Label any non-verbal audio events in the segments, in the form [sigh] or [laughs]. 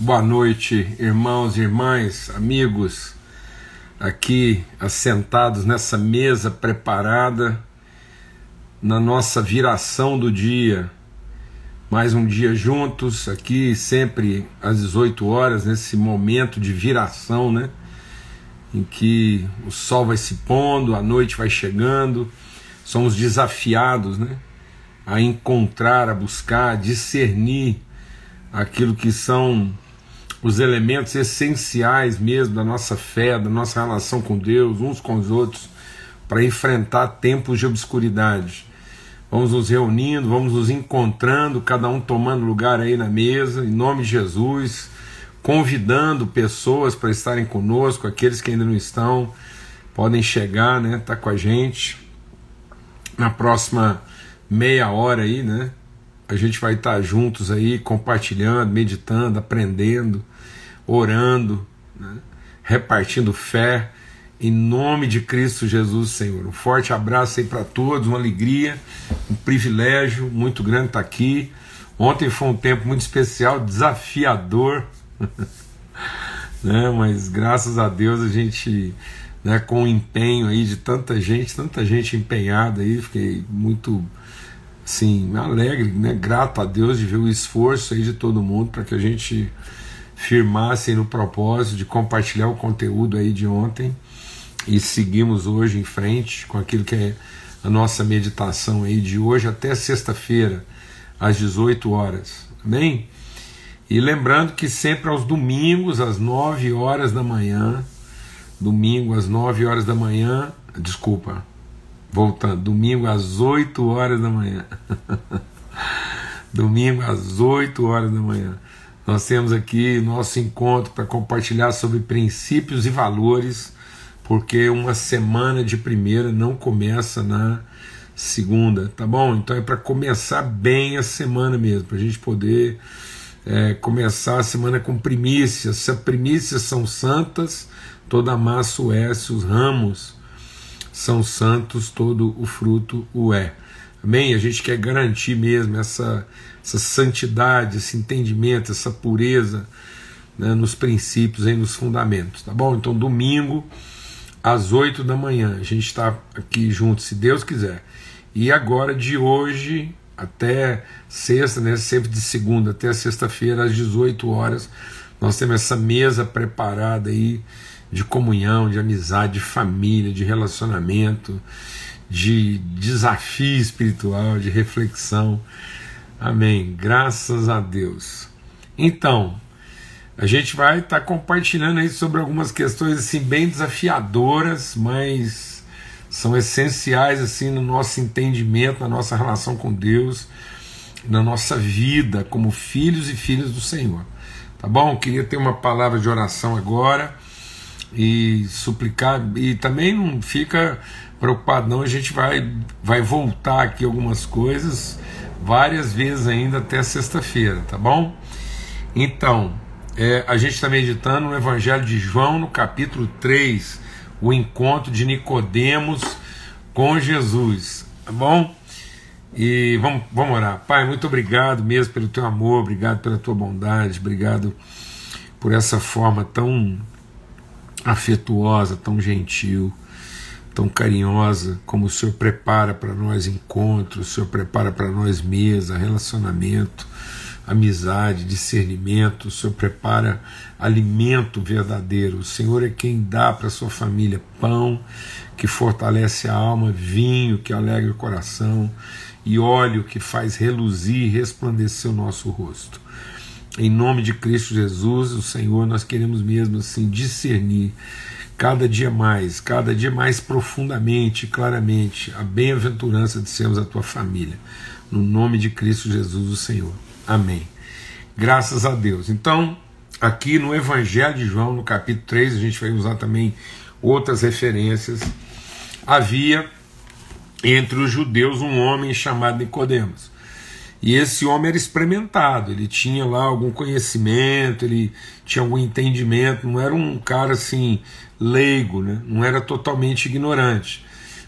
Boa noite, irmãos e irmãs, amigos, aqui assentados nessa mesa preparada na nossa viração do dia. Mais um dia juntos, aqui sempre às 18 horas, nesse momento de viração, né? Em que o sol vai se pondo, a noite vai chegando, somos desafiados, né? A encontrar, a buscar, a discernir aquilo que são os elementos essenciais mesmo da nossa fé, da nossa relação com Deus, uns com os outros, para enfrentar tempos de obscuridade. Vamos nos reunindo, vamos nos encontrando, cada um tomando lugar aí na mesa, em nome de Jesus, convidando pessoas para estarem conosco, aqueles que ainda não estão, podem chegar, né, tá com a gente. Na próxima meia hora aí, né, a gente vai estar juntos aí, compartilhando, meditando, aprendendo, orando, né? repartindo fé, em nome de Cristo Jesus, Senhor. Um forte abraço aí para todos, uma alegria, um privilégio muito grande estar aqui. Ontem foi um tempo muito especial, desafiador, [laughs] né? mas graças a Deus a gente, né, com o empenho aí de tanta gente, tanta gente empenhada aí, fiquei muito sim, alegre, né, grato a Deus de ver o esforço aí de todo mundo para que a gente firmasse no propósito de compartilhar o conteúdo aí de ontem e seguimos hoje em frente com aquilo que é a nossa meditação aí de hoje até sexta-feira às 18 horas. Amém? E lembrando que sempre aos domingos às 9 horas da manhã, domingo às 9 horas da manhã, desculpa, Voltando, domingo às 8 horas da manhã. [laughs] domingo às 8 horas da manhã. Nós temos aqui nosso encontro para compartilhar sobre princípios e valores, porque uma semana de primeira não começa na segunda, tá bom? Então é para começar bem a semana mesmo, para a gente poder é, começar a semana com primícias. Se as primícias são santas, toda a massa o é, se os ramos são santos, todo o fruto o é. Amém? A gente quer garantir mesmo essa, essa santidade, esse entendimento, essa pureza né, nos princípios e nos fundamentos, tá bom? Então, domingo, às oito da manhã, a gente está aqui junto, se Deus quiser. E agora, de hoje até sexta, né, sempre de segunda até sexta-feira, às 18 horas, nós temos essa mesa preparada aí de comunhão, de amizade, de família, de relacionamento, de desafio espiritual, de reflexão. Amém. Graças a Deus. Então, a gente vai estar tá compartilhando aí sobre algumas questões assim bem desafiadoras, mas são essenciais assim no nosso entendimento, na nossa relação com Deus, na nossa vida como filhos e filhas do Senhor. Tá bom? Queria ter uma palavra de oração agora e suplicar e também não fica preocupado não a gente vai vai voltar aqui algumas coisas várias vezes ainda até sexta-feira tá bom? Então é, a gente está meditando no Evangelho de João no capítulo 3 o encontro de Nicodemos com Jesus tá bom? E vamos, vamos orar. Pai muito obrigado mesmo pelo teu amor obrigado pela tua bondade obrigado por essa forma tão afetuosa, tão gentil, tão carinhosa, como o Senhor prepara para nós encontros, o Senhor prepara para nós mesa, relacionamento, amizade, discernimento, o Senhor prepara alimento verdadeiro. O Senhor é quem dá para sua família pão que fortalece a alma, vinho que alegra o coração e óleo que faz reluzir e resplandecer o nosso rosto. Em nome de Cristo Jesus, o Senhor, nós queremos mesmo assim discernir cada dia mais, cada dia mais profundamente, claramente, a bem-aventurança de sermos a tua família. No nome de Cristo Jesus, o Senhor. Amém. Graças a Deus. Então, aqui no Evangelho de João, no capítulo 3, a gente vai usar também outras referências. Havia entre os judeus um homem chamado Nicodemos. E esse homem era experimentado, ele tinha lá algum conhecimento, ele tinha algum entendimento, não era um cara assim leigo, né? não era totalmente ignorante.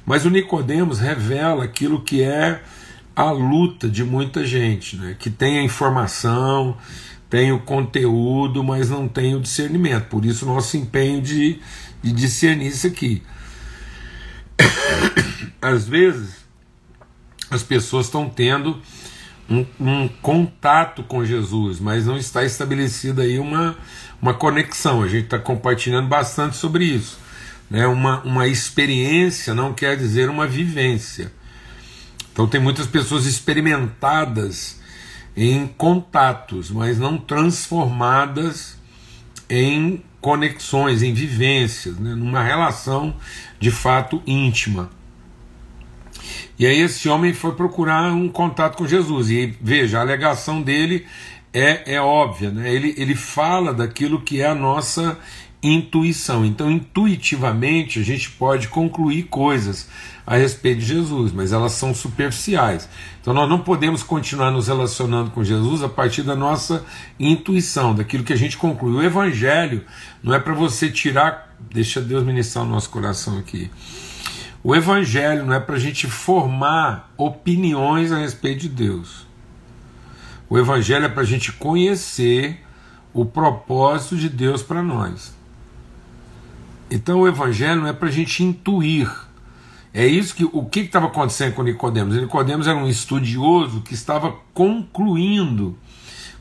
Mas o Nicodemos revela aquilo que é a luta de muita gente, né? que tem a informação, tem o conteúdo, mas não tem o discernimento. Por isso, nosso empenho de, de discernir isso aqui. [coughs] Às vezes, as pessoas estão tendo um, um, contato com Jesus, mas não está estabelecida aí uma, uma conexão. A gente está compartilhando bastante sobre isso. Né? Uma, uma experiência não quer dizer uma vivência. Então, tem muitas pessoas experimentadas em contatos, mas não transformadas em conexões, em vivências, né, numa relação de fato íntima. E aí esse homem foi procurar um contato com Jesus. E veja, a alegação dele é, é óbvia, né? ele, ele fala daquilo que é a nossa intuição. Então, intuitivamente, a gente pode concluir coisas a respeito de Jesus, mas elas são superficiais. Então, nós não podemos continuar nos relacionando com Jesus a partir da nossa intuição, daquilo que a gente conclui. O Evangelho não é para você tirar. Deixa Deus ministrar o nosso coração aqui. O Evangelho não é para a gente formar opiniões a respeito de Deus. O Evangelho é para a gente conhecer o propósito de Deus para nós. Então o evangelho não é para a gente intuir. É isso que o que estava acontecendo com Nicodemos? Nicodemos era um estudioso que estava concluindo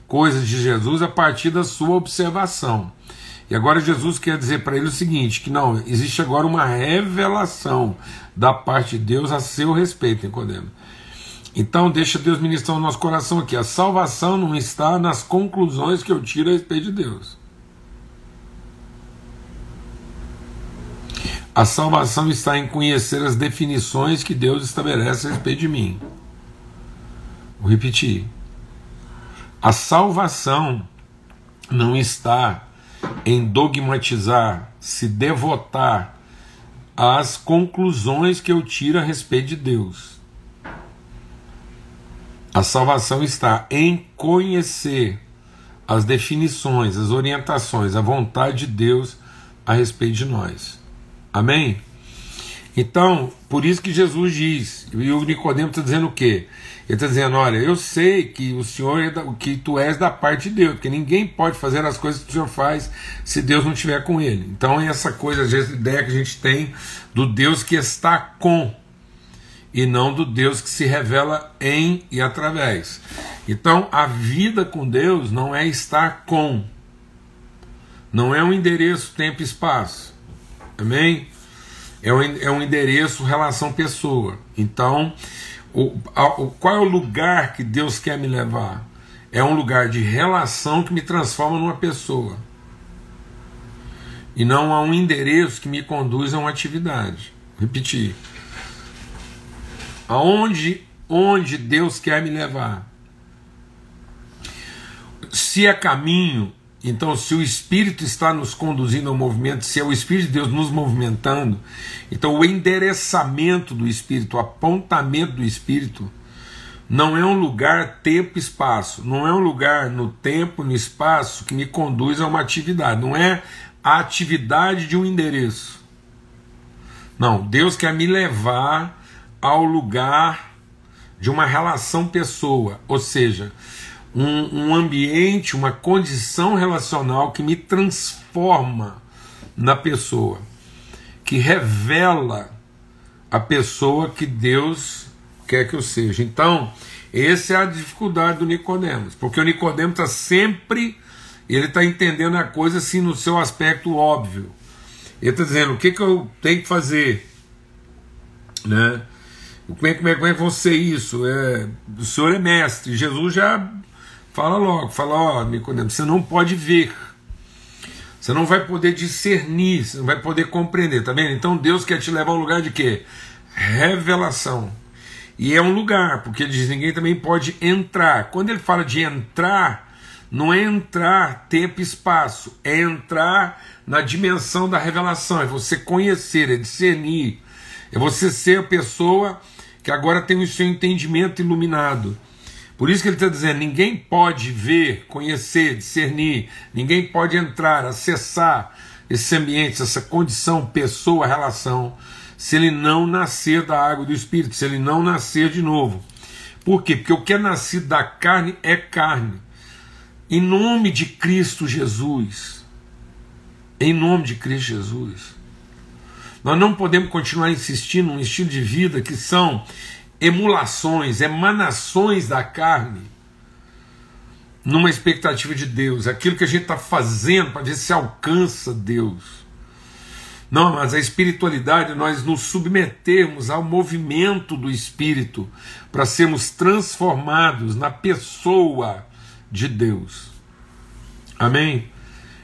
coisas de Jesus a partir da sua observação. E agora Jesus quer dizer para ele o seguinte: que não, existe agora uma revelação da parte de Deus a seu respeito, Nicodemos. Então deixa Deus ministrar o nosso coração aqui. A salvação não está nas conclusões que eu tiro a respeito de Deus. A salvação está em conhecer as definições que Deus estabelece a respeito de mim. Vou repetir. A salvação não está em dogmatizar, se devotar às conclusões que eu tiro a respeito de Deus. A salvação está em conhecer as definições, as orientações, a vontade de Deus a respeito de nós. Amém? Então, por isso que Jesus diz, e o Nicodemo está dizendo o quê? Ele está dizendo: olha, eu sei que o Senhor é da, que tu és da parte de Deus, porque ninguém pode fazer as coisas que o Senhor faz se Deus não estiver com ele. Então, essa coisa, às vezes, a ideia que a gente tem do Deus que está com, e não do Deus que se revela em e através. Então, a vida com Deus não é estar com, não é um endereço, tempo e espaço. Amém? É um, é um endereço, relação pessoa. Então, o, a, o, qual é o lugar que Deus quer me levar? É um lugar de relação que me transforma numa pessoa. E não a um endereço que me conduz a uma atividade. Repetir. Aonde onde Deus quer me levar? Se é caminho, então, se o Espírito está nos conduzindo ao movimento, se é o Espírito de Deus nos movimentando, então o endereçamento do Espírito, o apontamento do Espírito, não é um lugar, tempo, espaço, não é um lugar no tempo, no espaço que me conduz a uma atividade, não é a atividade de um endereço. Não, Deus quer me levar ao lugar de uma relação pessoa, ou seja, um, um ambiente, uma condição relacional que me transforma na pessoa, que revela a pessoa que Deus quer que eu seja. Então, essa é a dificuldade do Nicodemos, porque o Nicodemos está sempre, ele está entendendo a coisa assim no seu aspecto óbvio. Ele está dizendo o que, que eu tenho que fazer, né? Como é, como é, como é que vão ser isso? É, o Senhor é mestre. Jesus já Fala logo, fala, ó, Nicodemo, você não pode ver. Você não vai poder discernir, você não vai poder compreender, tá vendo? Então Deus quer te levar a um lugar de quê? Revelação. E é um lugar, porque ele diz: ninguém também pode entrar. Quando ele fala de entrar, não é entrar tempo e espaço, é entrar na dimensão da revelação, é você conhecer, é discernir, é você ser a pessoa que agora tem o seu entendimento iluminado. Por isso que ele está dizendo: ninguém pode ver, conhecer, discernir, ninguém pode entrar, acessar esse ambiente, essa condição, pessoa, relação, se ele não nascer da água do Espírito, se ele não nascer de novo. Por quê? Porque o que é nascido da carne é carne. Em nome de Cristo Jesus. Em nome de Cristo Jesus. Nós não podemos continuar insistindo num estilo de vida que são emulações, emanações da carne, numa expectativa de Deus, aquilo que a gente está fazendo para ver se alcança Deus. Não, mas a espiritualidade, nós nos submetemos ao movimento do Espírito para sermos transformados na pessoa de Deus. Amém?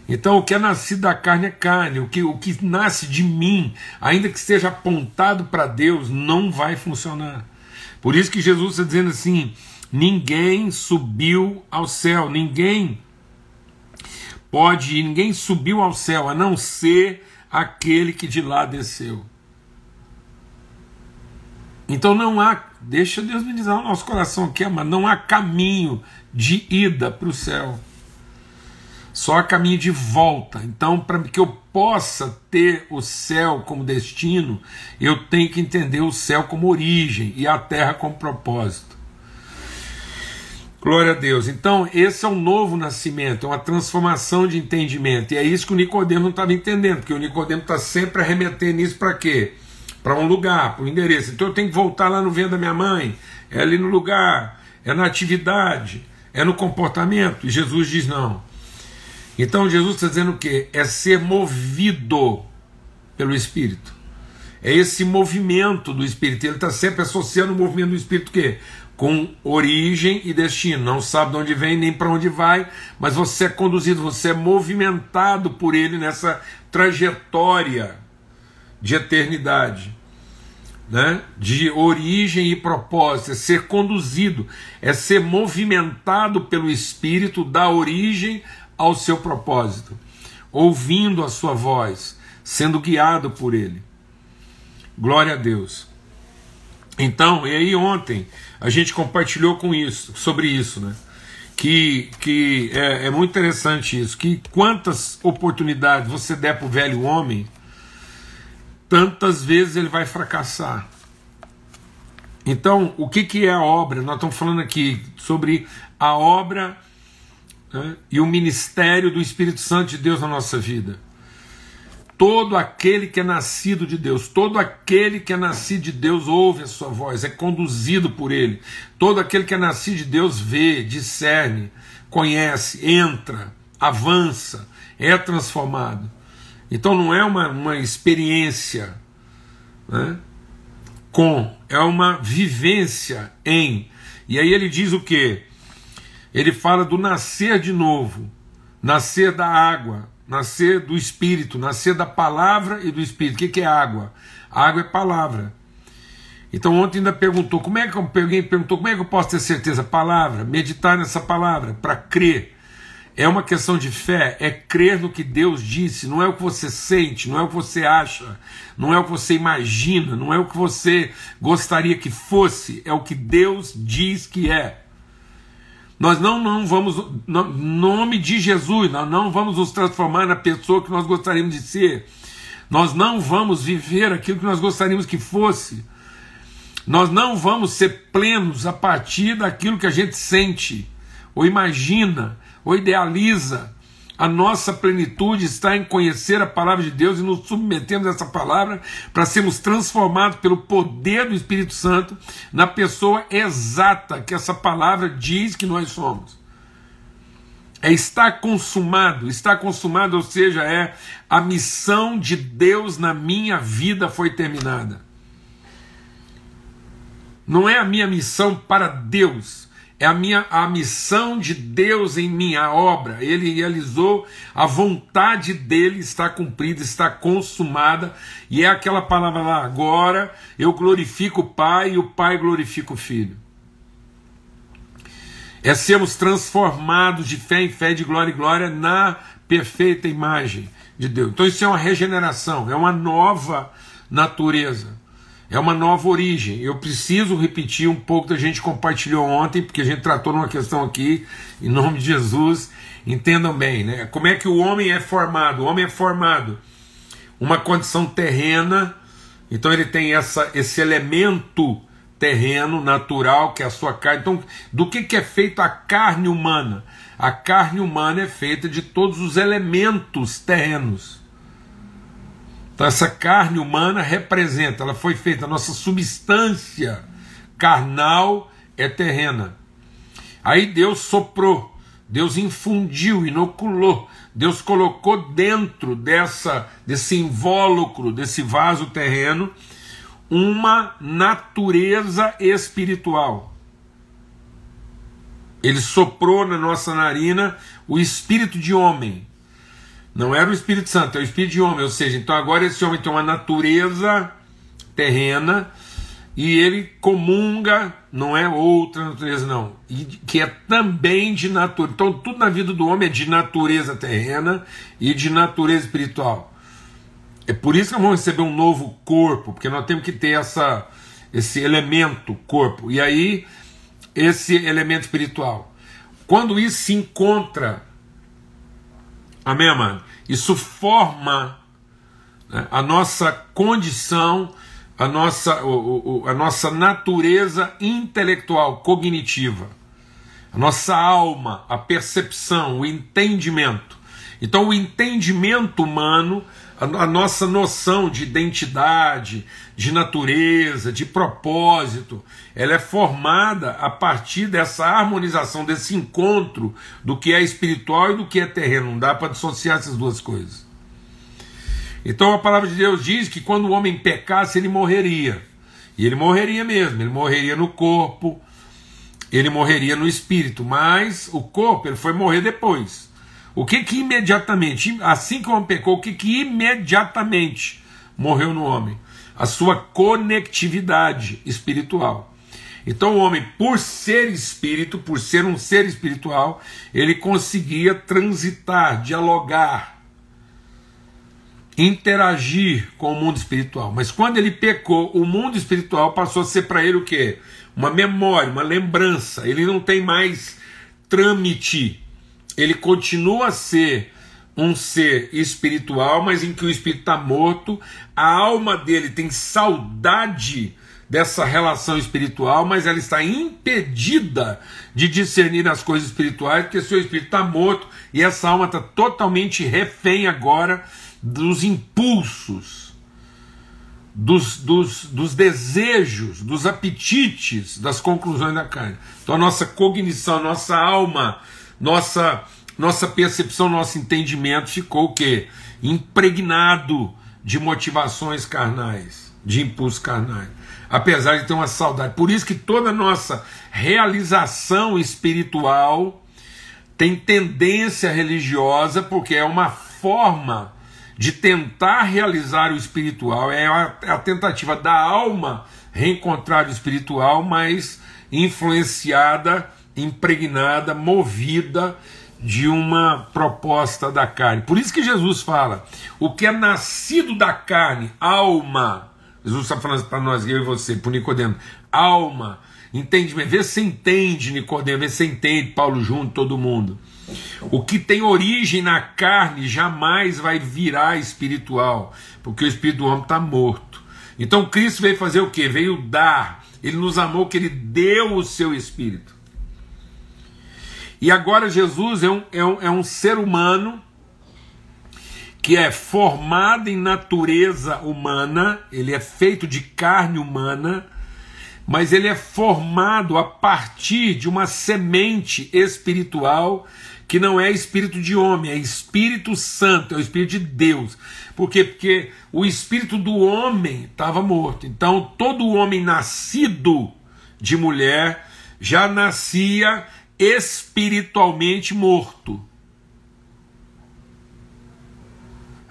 Então, o que é nascido da carne é carne, o que, o que nasce de mim, ainda que seja apontado para Deus, não vai funcionar. Por isso que Jesus está dizendo assim: ninguém subiu ao céu, ninguém pode ninguém subiu ao céu, a não ser aquele que de lá desceu. Então não há, deixa Deus me dizer o nosso coração aqui, mas não há caminho de ida para o céu. Só há caminho de volta. Então, para que eu possa ter o céu como destino, eu tenho que entender o céu como origem e a terra como propósito. Glória a Deus. Então, esse é um novo nascimento, é uma transformação de entendimento. E é isso que o Nicodemo não estava entendendo, porque o Nicodemo está sempre arremetendo isso para quê? Para um lugar, para um endereço. Então eu tenho que voltar lá no vento da minha mãe, é ali no lugar, é na atividade, é no comportamento. E Jesus diz não. Então Jesus está dizendo o quê? É ser movido pelo Espírito. É esse movimento do Espírito. Ele está sempre associando o movimento do Espírito quê? com origem e destino. Não sabe de onde vem nem para onde vai, mas você é conduzido, você é movimentado por ele nessa trajetória de eternidade. Né? de origem e propósito, é ser conduzido, é ser movimentado pelo Espírito da origem ao seu propósito, ouvindo a sua voz, sendo guiado por ele. Glória a Deus. Então, e aí ontem a gente compartilhou com isso, sobre isso, né? Que, que é, é muito interessante isso, que quantas oportunidades você der para o velho homem, tantas vezes ele vai fracassar. Então, o que, que é a obra? Nós estamos falando aqui sobre a obra né, e o ministério do Espírito Santo de Deus na nossa vida. Todo aquele que é nascido de Deus, todo aquele que é nascido de Deus ouve a sua voz, é conduzido por ele. Todo aquele que é nascido de Deus vê, discerne, conhece, entra, avança, é transformado. Então não é uma, uma experiência né, com, é uma vivência em. E aí ele diz o que? Ele fala do nascer de novo, nascer da água, nascer do Espírito, nascer da palavra e do Espírito. O que, é água? água é palavra. Então ontem ainda perguntou, como é que alguém perguntou como é que eu posso ter certeza? Palavra, meditar nessa palavra, para crer. É uma questão de fé, é crer no que Deus disse, não é o que você sente, não é o que você acha, não é o que você imagina, não é o que você gostaria que fosse, é o que Deus diz que é. Nós não, não vamos, no nome de Jesus, nós não vamos nos transformar na pessoa que nós gostaríamos de ser. Nós não vamos viver aquilo que nós gostaríamos que fosse. Nós não vamos ser plenos a partir daquilo que a gente sente, ou imagina, ou idealiza. A nossa plenitude está em conhecer a palavra de Deus e nos submetemos a essa palavra para sermos transformados pelo poder do Espírito Santo na pessoa exata que essa palavra diz que nós somos. É estar consumado, está consumado, ou seja, é a missão de Deus na minha vida foi terminada. Não é a minha missão para Deus, é a minha a missão de Deus em minha obra. Ele realizou, a vontade dele está cumprida, está consumada, e é aquela palavra lá, agora eu glorifico o Pai e o Pai glorifica o Filho. É sermos transformados de fé em fé, de glória em glória, na perfeita imagem de Deus. Então isso é uma regeneração, é uma nova natureza. É uma nova origem. Eu preciso repetir um pouco da gente compartilhou ontem, porque a gente tratou numa questão aqui, em nome de Jesus. Entendam bem, né? Como é que o homem é formado? O homem é formado uma condição terrena, então ele tem essa, esse elemento terreno, natural, que é a sua carne. Então, do que, que é feita a carne humana? A carne humana é feita de todos os elementos terrenos. Então, essa carne humana representa, ela foi feita, a nossa substância carnal é terrena. Aí Deus soprou, Deus infundiu, inoculou, Deus colocou dentro dessa desse invólucro, desse vaso terreno, uma natureza espiritual. Ele soprou na nossa narina o espírito de homem. Não era o Espírito Santo, é o espírito de homem. Ou seja, então agora esse homem tem uma natureza terrena e ele comunga, não é outra natureza, não, e que é também de natureza. Então, tudo na vida do homem é de natureza terrena e de natureza espiritual. É por isso que vamos receber um novo corpo, porque nós temos que ter essa, esse elemento corpo. E aí, esse elemento espiritual. Quando isso se encontra, amém, amado? Isso forma né, a nossa condição, a nossa, o, o, a nossa natureza intelectual, cognitiva, a nossa alma, a percepção, o entendimento. Então, o entendimento humano a, nossa noção de identidade, de natureza, de propósito, ela é formada a partir dessa harmonização, desse encontro do que é espiritual e do que é terreno. Não dá para dissociar essas duas coisas. Então a palavra de Deus diz que quando o homem pecasse, ele morreria. E ele morreria mesmo, ele morreria no corpo, ele morreria no espírito, mas o corpo ele foi morrer depois. O que que imediatamente, assim que pecou, o que que imediatamente morreu no homem? A sua conectividade espiritual. Então o homem, por ser espírito, por ser um ser espiritual, ele conseguia transitar, dialogar, interagir com o mundo espiritual. Mas quando ele pecou, o mundo espiritual passou a ser para ele o quê? Uma memória, uma lembrança. Ele não tem mais trâmite ele continua a ser um ser espiritual, mas em que o espírito está morto, a alma dele tem saudade dessa relação espiritual, mas ela está impedida de discernir as coisas espirituais, porque seu espírito está morto e essa alma está totalmente refém agora dos impulsos, dos, dos, dos desejos, dos apetites, das conclusões da carne. Então a nossa cognição, a nossa alma nossa nossa percepção, nosso entendimento ficou o quê? Impregnado de motivações carnais, de impulsos carnais. Apesar de ter uma saudade. Por isso que toda nossa realização espiritual tem tendência religiosa, porque é uma forma de tentar realizar o espiritual, é a, é a tentativa da alma reencontrar o espiritual, mas influenciada impregnada, movida de uma proposta da carne. Por isso que Jesus fala: o que é nascido da carne, alma. Jesus está falando para nós, eu e você, por Nicodemo, alma, entendimento. Vê se entende, Nicodemo, vê se entende, Paulo junto, todo mundo. O que tem origem na carne jamais vai virar espiritual, porque o espírito do homem está morto. Então Cristo veio fazer o que? Veio dar. Ele nos amou que ele deu o seu espírito. E agora Jesus é um, é um, é um ser humano que é formado em natureza humana, ele é feito de carne humana, mas ele é formado a partir de uma semente espiritual que não é espírito de homem, é Espírito Santo, é o Espírito de Deus. Por quê? Porque o espírito do homem estava morto. Então, todo homem nascido de mulher já nascia espiritualmente morto.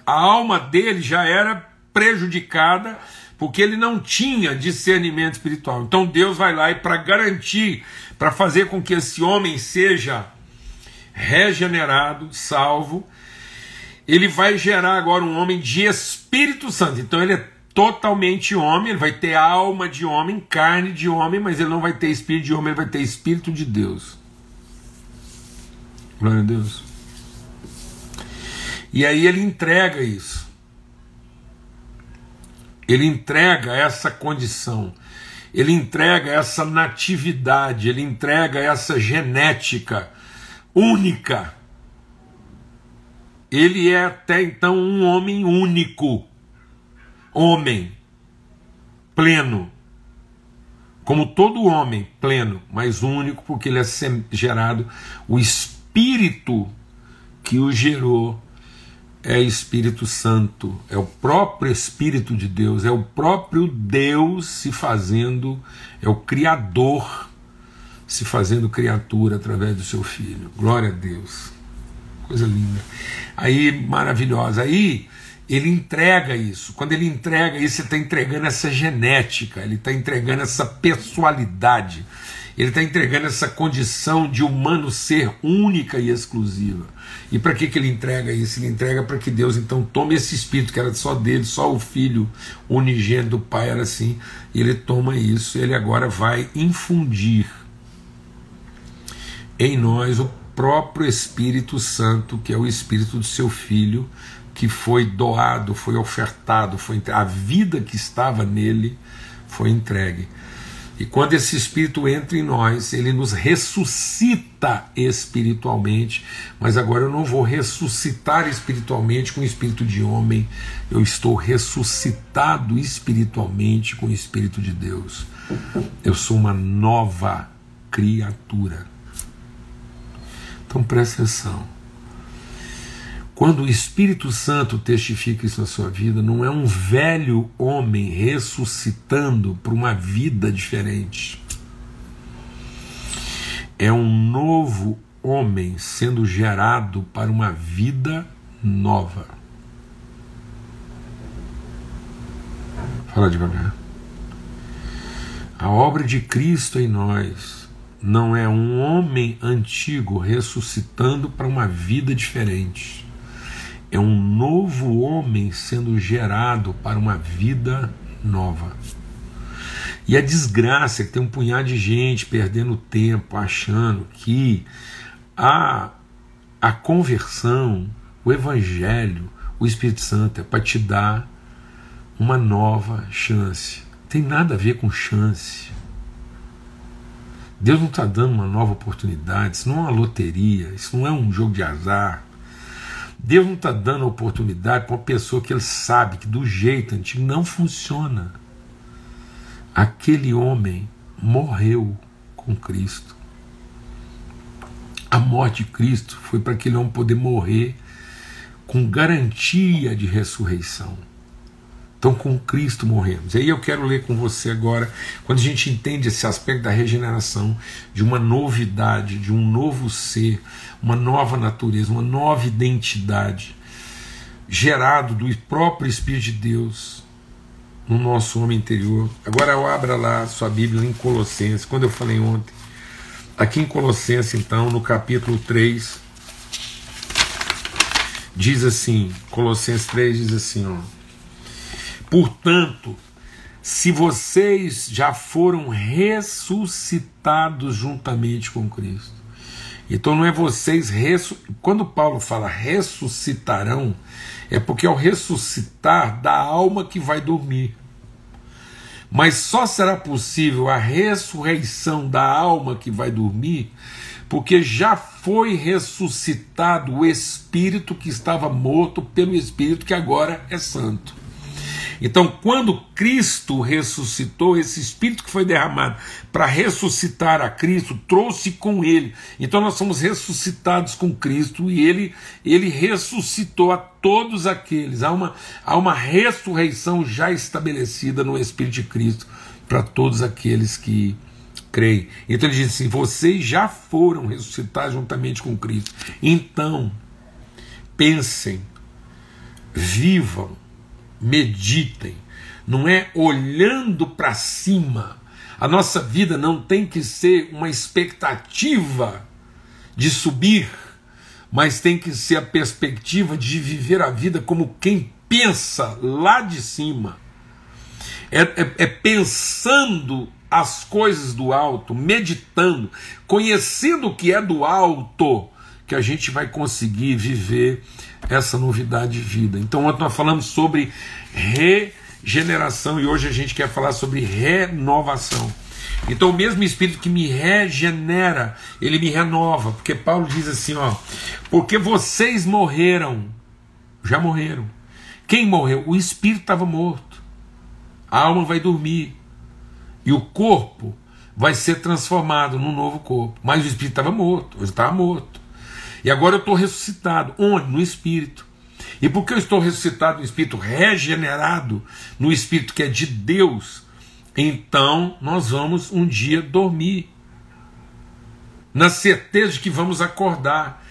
A alma dele já era prejudicada porque ele não tinha discernimento espiritual. Então Deus vai lá e para garantir, para fazer com que esse homem seja regenerado, salvo, ele vai gerar agora um homem de Espírito Santo. Então ele é totalmente homem, ele vai ter alma de homem, carne de homem, mas ele não vai ter espírito de homem, ele vai ter espírito de Deus. Glória a Deus. E aí ele entrega isso. Ele entrega essa condição. ele entrega essa natividade, ele entrega essa genética única. Ele é até então um homem único, homem, pleno, como todo homem pleno, mas único, porque ele é gerado, o Espírito que o gerou é Espírito Santo, é o próprio Espírito de Deus, é o próprio Deus se fazendo, é o Criador se fazendo criatura através do seu Filho. Glória a Deus. Coisa linda. Aí, maravilhosa. Aí, ele entrega isso. Quando ele entrega isso, ele está entregando essa genética, ele está entregando essa pessoalidade, ele está entregando essa condição de humano ser única e exclusiva. E para que, que ele entrega isso? Ele entrega para que Deus então tome esse espírito que era só dele, só o filho unigênito do Pai era assim, ele toma isso, ele agora vai infundir em nós o próprio Espírito Santo, que é o Espírito do seu Filho, que foi doado, foi ofertado, foi a vida que estava nele foi entregue. E quando esse Espírito entra em nós, ele nos ressuscita espiritualmente. Mas agora eu não vou ressuscitar espiritualmente com o espírito de homem, eu estou ressuscitado espiritualmente com o Espírito de Deus. Eu sou uma nova criatura. Então presta atenção. Quando o Espírito Santo testifica isso na sua vida, não é um velho homem ressuscitando para uma vida diferente. É um novo homem sendo gerado para uma vida nova. Fala devagar. A obra de Cristo em nós não é um homem antigo ressuscitando para uma vida diferente é um novo homem sendo gerado para uma vida nova. E a desgraça é que tem um punhado de gente perdendo tempo achando que a, a conversão, o Evangelho, o Espírito Santo é para te dar uma nova chance. Tem nada a ver com chance. Deus não está dando uma nova oportunidade, isso não é uma loteria, isso não é um jogo de azar. Deus não está dando oportunidade para uma pessoa que ele sabe que do jeito antigo não funciona. Aquele homem morreu com Cristo. A morte de Cristo foi para aquele homem poder morrer com garantia de ressurreição. Então, com Cristo morremos. E aí eu quero ler com você agora, quando a gente entende esse aspecto da regeneração, de uma novidade, de um novo ser, uma nova natureza, uma nova identidade, gerado do próprio Espírito de Deus no nosso homem interior. Agora eu abra lá sua Bíblia em Colossenses, quando eu falei ontem. Aqui em Colossenses, então, no capítulo 3, diz assim, Colossenses 3 diz assim, ó. Portanto, se vocês já foram ressuscitados juntamente com Cristo, então não é vocês quando Paulo fala ressuscitarão, é porque ao ressuscitar da alma que vai dormir. Mas só será possível a ressurreição da alma que vai dormir, porque já foi ressuscitado o espírito que estava morto pelo espírito que agora é santo. Então, quando Cristo ressuscitou, esse Espírito que foi derramado para ressuscitar a Cristo, trouxe com ele. Então, nós somos ressuscitados com Cristo e ele, ele ressuscitou a todos aqueles. Há uma, há uma ressurreição já estabelecida no Espírito de Cristo para todos aqueles que creem. Então, ele diz assim: vocês já foram ressuscitados juntamente com Cristo. Então, pensem, vivam meditem, não é olhando para cima. A nossa vida não tem que ser uma expectativa de subir, mas tem que ser a perspectiva de viver a vida como quem pensa lá de cima. É, é, é pensando as coisas do alto, meditando, conhecendo o que é do alto, que a gente vai conseguir viver essa novidade de vida. Então, ontem nós falamos sobre regeneração e hoje a gente quer falar sobre renovação. Então, o mesmo Espírito que me regenera, ele me renova, porque Paulo diz assim: ó, porque vocês morreram, já morreram. Quem morreu? O Espírito estava morto, a alma vai dormir, e o corpo vai ser transformado num novo corpo. Mas o Espírito estava morto, eu estava morto. E agora eu estou ressuscitado. Onde? No Espírito. E porque eu estou ressuscitado no Espírito, regenerado no Espírito que é de Deus, então nós vamos um dia dormir, na certeza de que vamos acordar.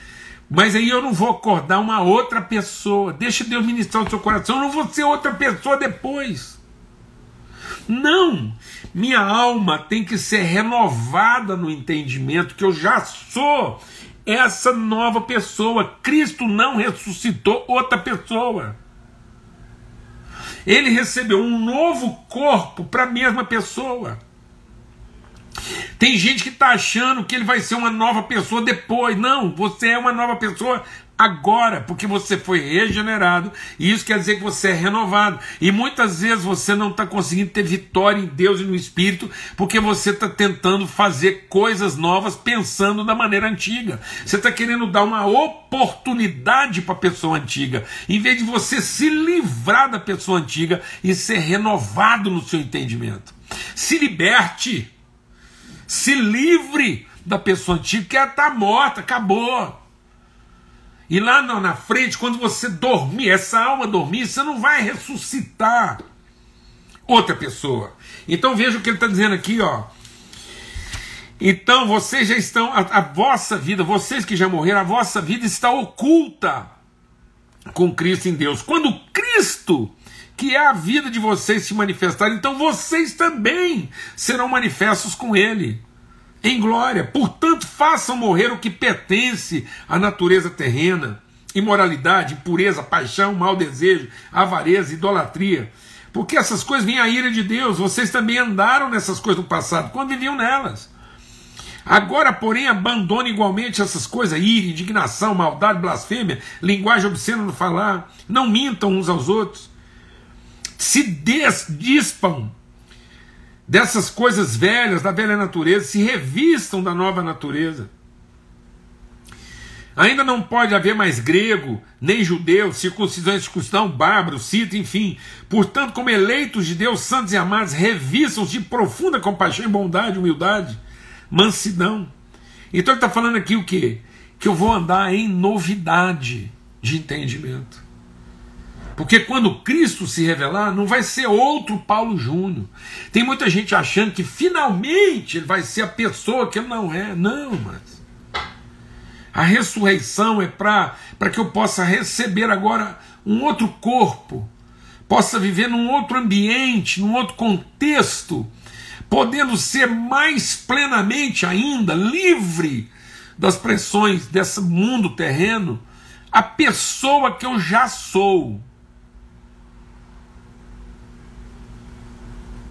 Mas aí eu não vou acordar uma outra pessoa. Deixa Deus ministrar o seu coração. Eu não vou ser outra pessoa depois. Não! Minha alma tem que ser renovada no entendimento que eu já sou essa nova pessoa. Cristo não ressuscitou outra pessoa. Ele recebeu um novo corpo para a mesma pessoa. Tem gente que está achando que ele vai ser uma nova pessoa depois. Não, você é uma nova pessoa agora, porque você foi regenerado, e isso quer dizer que você é renovado. E muitas vezes você não está conseguindo ter vitória em Deus e no Espírito, porque você está tentando fazer coisas novas pensando da maneira antiga. Você está querendo dar uma oportunidade para a pessoa antiga, em vez de você se livrar da pessoa antiga e ser renovado no seu entendimento. Se liberte, se livre da pessoa antiga, que ela está morta, acabou. E lá na frente, quando você dormir, essa alma dormir, você não vai ressuscitar outra pessoa. Então veja o que ele está dizendo aqui, ó. Então vocês já estão, a, a, vossa vida, vocês que já morreram, a vossa vida está oculta com Cristo em Deus. Quando Cristo, que é a vida de vocês, se manifestar, então vocês também serão manifestos com Ele em glória. Portanto, façam morrer o que pertence à natureza terrena: imoralidade, impureza, paixão, mau desejo, avareza, idolatria. Porque essas coisas vêm à ira de Deus. Vocês também andaram nessas coisas no passado, quando viviam nelas. Agora, porém, abandone igualmente essas coisas: ira, indignação, maldade, blasfêmia, linguagem obscena no falar. Não mintam uns aos outros. Se desdispam dessas coisas velhas, da velha natureza, se revistam da nova natureza. Ainda não pode haver mais grego, nem judeu, circuncisão e circuncisão, bárbaro, cita, enfim. Portanto, como eleitos de Deus, santos e amados, revistam-se de profunda compaixão bondade, humildade, mansidão. Então ele está falando aqui o quê? Que eu vou andar em novidade de entendimento. Porque quando Cristo se revelar, não vai ser outro Paulo Júnior. Tem muita gente achando que finalmente ele vai ser a pessoa que ele não é. Não, mas. A ressurreição é para que eu possa receber agora um outro corpo, possa viver num outro ambiente, num outro contexto, podendo ser mais plenamente ainda livre das pressões desse mundo terreno, a pessoa que eu já sou.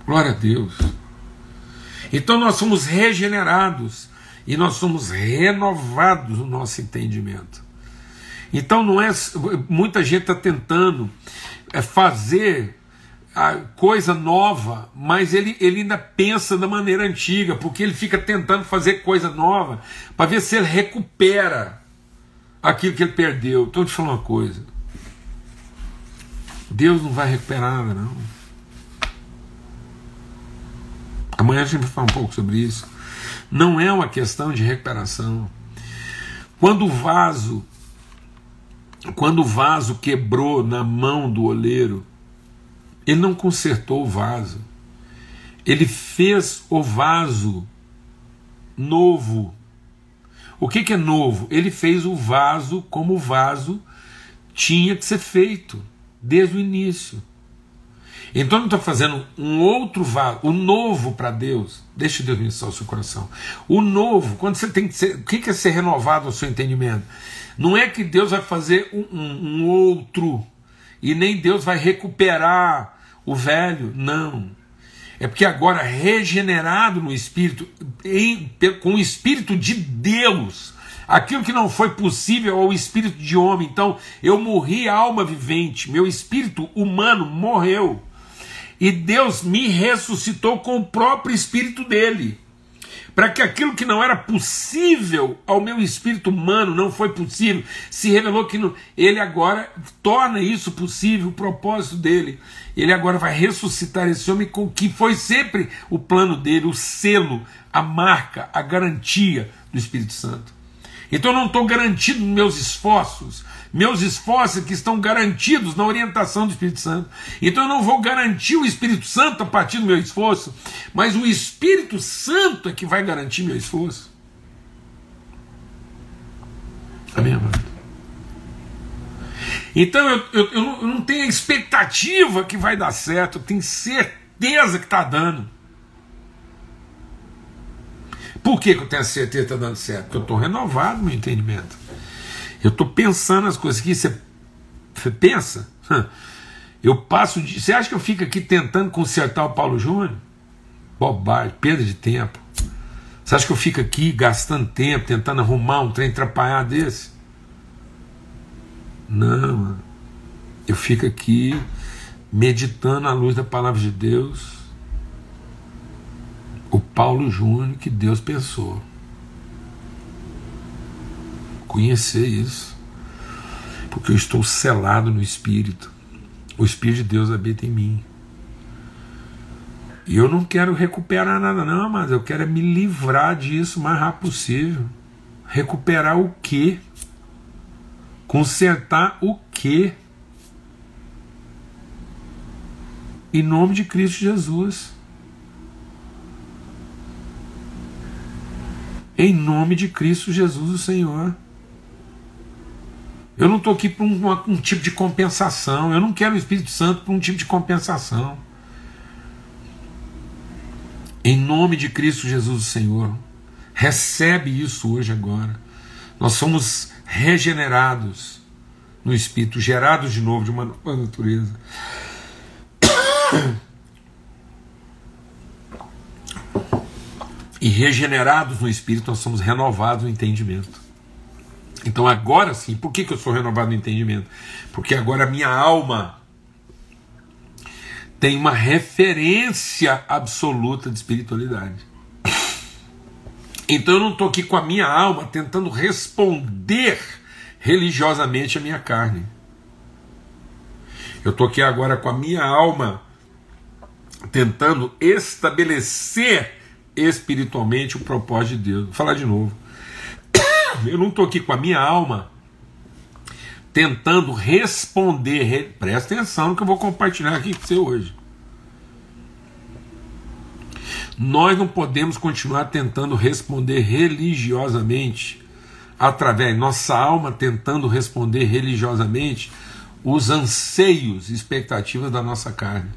Glória a Deus. Então nós somos regenerados e nós somos renovados no nosso entendimento. Então não é muita gente está tentando é, fazer a coisa nova, mas ele, ele ainda pensa da maneira antiga, porque ele fica tentando fazer coisa nova para ver se ele recupera aquilo que ele perdeu. Então, eu te falar uma coisa: Deus não vai recuperar nada, não. Amanhã a gente vai falar um pouco sobre isso. Não é uma questão de recuperação. Quando o vaso, quando o vaso quebrou na mão do oleiro, ele não consertou o vaso. Ele fez o vaso novo. O que, que é novo? Ele fez o vaso como o vaso tinha que ser feito desde o início. Então não está fazendo um outro vaso, o novo para Deus. Deixa Deus ministrar o seu coração. O novo, quando você tem que ser. O que é ser renovado ao seu entendimento? Não é que Deus vai fazer um, um, um outro, e nem Deus vai recuperar o velho. Não. É porque agora, regenerado no Espírito, em, com o Espírito de Deus, aquilo que não foi possível ao espírito de homem. Então, eu morri alma vivente, meu espírito humano morreu. E Deus me ressuscitou com o próprio Espírito dele para que aquilo que não era possível ao meu espírito humano não foi possível, se revelou que não, ele agora torna isso possível, o propósito dele. Ele agora vai ressuscitar esse homem com que foi sempre o plano dele, o selo, a marca, a garantia do Espírito Santo. Então eu não estou garantido nos meus esforços, meus esforços que estão garantidos na orientação do Espírito Santo. Então eu não vou garantir o Espírito Santo a partir do meu esforço, mas o Espírito Santo é que vai garantir meu esforço. Amém, amado? Então eu, eu, eu, não, tenho expectativa que vai dar certo, eu tenho certeza que está dando. Por que, que eu tenho certeza que está dando certo? Porque eu estou renovado no meu entendimento. Eu estou pensando as coisas você, você pensa? Eu passo de. Você acha que eu fico aqui tentando consertar o Paulo Júnior? Bobagem, perda de tempo. Você acha que eu fico aqui gastando tempo, tentando arrumar um trem atrapalhado desse? Não, mano. Eu fico aqui meditando à luz da palavra de Deus. O Paulo Júnior que Deus pensou conhecer isso, porque eu estou selado no Espírito. O Espírito de Deus habita em mim. E eu não quero recuperar nada, não, mas eu quero me livrar disso o mais rápido possível. Recuperar o quê? Consertar o quê? Em nome de Cristo Jesus. Em nome de Cristo Jesus, o Senhor. Eu não estou aqui para um, um, tipo de compensação. Eu não quero o Espírito Santo para um tipo de compensação. Em nome de Cristo Jesus, o Senhor, recebe isso hoje, agora. Nós somos regenerados no Espírito, gerados de novo de uma nova natureza. E regenerados no Espírito, nós somos renovados no entendimento. Então agora sim, por que, que eu sou renovado no entendimento? Porque agora a minha alma tem uma referência absoluta de espiritualidade. Então eu não estou aqui com a minha alma tentando responder religiosamente a minha carne. Eu estou aqui agora com a minha alma tentando estabelecer espiritualmente o propósito de Deus. Vou falar de novo. Eu não estou aqui com a minha alma tentando responder. Presta atenção no que eu vou compartilhar aqui com você hoje. Nós não podemos continuar tentando responder religiosamente, através nossa alma tentando responder religiosamente os anseios expectativas da nossa carne.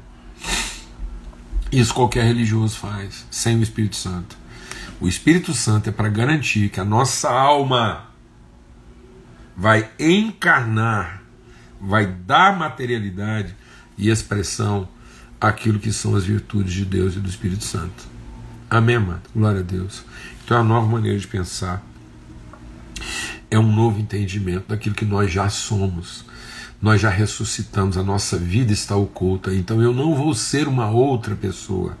Isso qualquer religioso faz, sem o Espírito Santo. O Espírito Santo é para garantir que a nossa alma vai encarnar, vai dar materialidade e expressão àquilo que são as virtudes de Deus e do Espírito Santo. Amém, amado? Glória a Deus. Então é uma nova maneira de pensar. É um novo entendimento daquilo que nós já somos. Nós já ressuscitamos, a nossa vida está oculta. Então eu não vou ser uma outra pessoa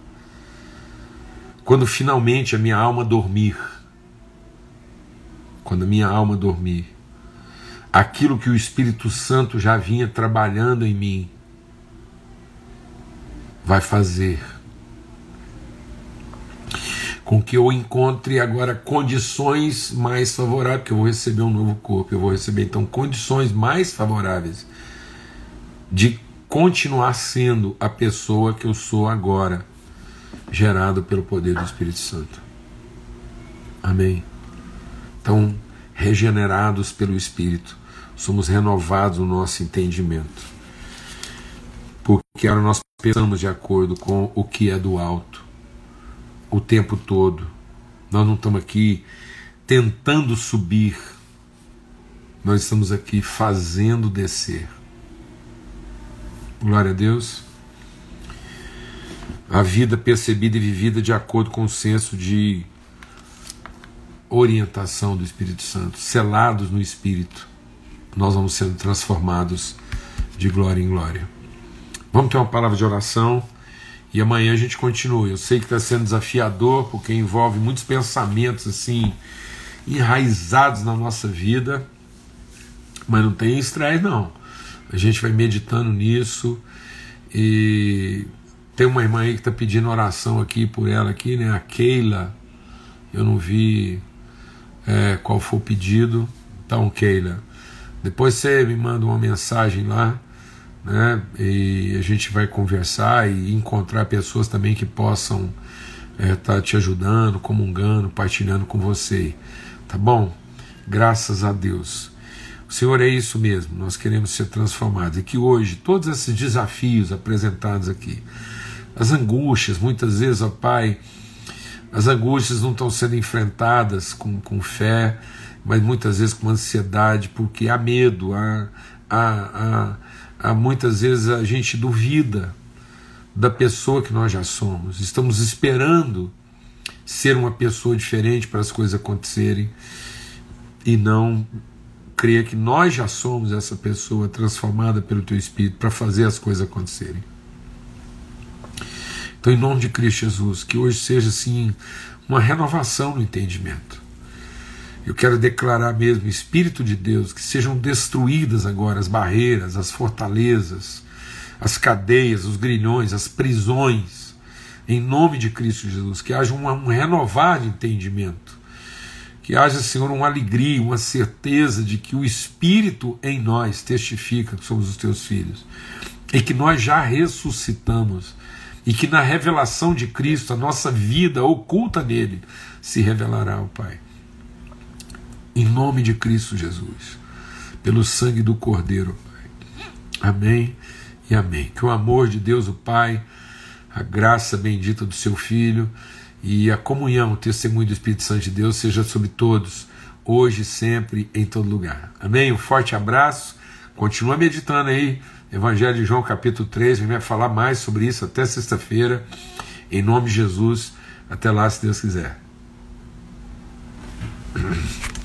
quando finalmente a minha alma dormir, quando a minha alma dormir, aquilo que o Espírito Santo já vinha trabalhando em mim, vai fazer com que eu encontre agora condições mais favoráveis, porque eu vou receber um novo corpo, eu vou receber então condições mais favoráveis de continuar sendo a pessoa que eu sou agora gerado pelo poder do Espírito Santo. Amém. Então, regenerados pelo Espírito, somos renovados no nosso entendimento. Porque agora nós pensamos de acordo com o que é do alto, o tempo todo. Nós não estamos aqui tentando subir, nós estamos aqui fazendo descer. Glória a Deus a vida percebida e vivida de acordo com o senso de orientação do Espírito Santo, selados no Espírito, nós vamos sendo transformados de glória em glória. Vamos ter uma palavra de oração E amanhã a gente continua. Eu sei que está sendo desafiador, porque envolve muitos pensamentos assim enraizados na nossa vida, mas não tem estresse, não. A gente vai meditando nisso e tem uma irmã aí que está pedindo oração aqui por ela aqui, né? A Keila. Eu não vi é, qual foi o pedido. Então, Keila, depois você me manda uma mensagem lá, né? E a gente vai conversar e encontrar pessoas também que possam estar é, tá te ajudando, comungando, partilhando com você. Tá bom? Graças a Deus. O Senhor é isso mesmo, nós queremos ser transformados. E que hoje, todos esses desafios apresentados aqui, as angústias, muitas vezes, ó Pai, as angústias não estão sendo enfrentadas com, com fé, mas muitas vezes com ansiedade, porque há medo, há, há, há, há muitas vezes a gente duvida da pessoa que nós já somos. Estamos esperando ser uma pessoa diferente para as coisas acontecerem e não crer que nós já somos essa pessoa transformada pelo teu Espírito para fazer as coisas acontecerem. Então, em nome de Cristo Jesus, que hoje seja assim uma renovação no entendimento. Eu quero declarar mesmo, Espírito de Deus, que sejam destruídas agora as barreiras, as fortalezas, as cadeias, os grilhões, as prisões, em nome de Cristo Jesus, que haja um, um renovar de entendimento, que haja, Senhor, uma alegria, uma certeza de que o Espírito em nós testifica que somos os teus filhos. E que nós já ressuscitamos e que na revelação de Cristo a nossa vida oculta nele se revelará ao Pai. Em nome de Cristo Jesus, pelo sangue do Cordeiro, Pai. Amém e amém. Que o amor de Deus, o Pai, a graça bendita do seu Filho e a comunhão, o testemunho do Espírito Santo de Deus seja sobre todos, hoje, sempre, em todo lugar. Amém? Um forte abraço. Continua meditando aí Evangelho de João, capítulo 3, a gente vai falar mais sobre isso até sexta-feira. Em nome de Jesus, até lá, se Deus quiser. [clears throat]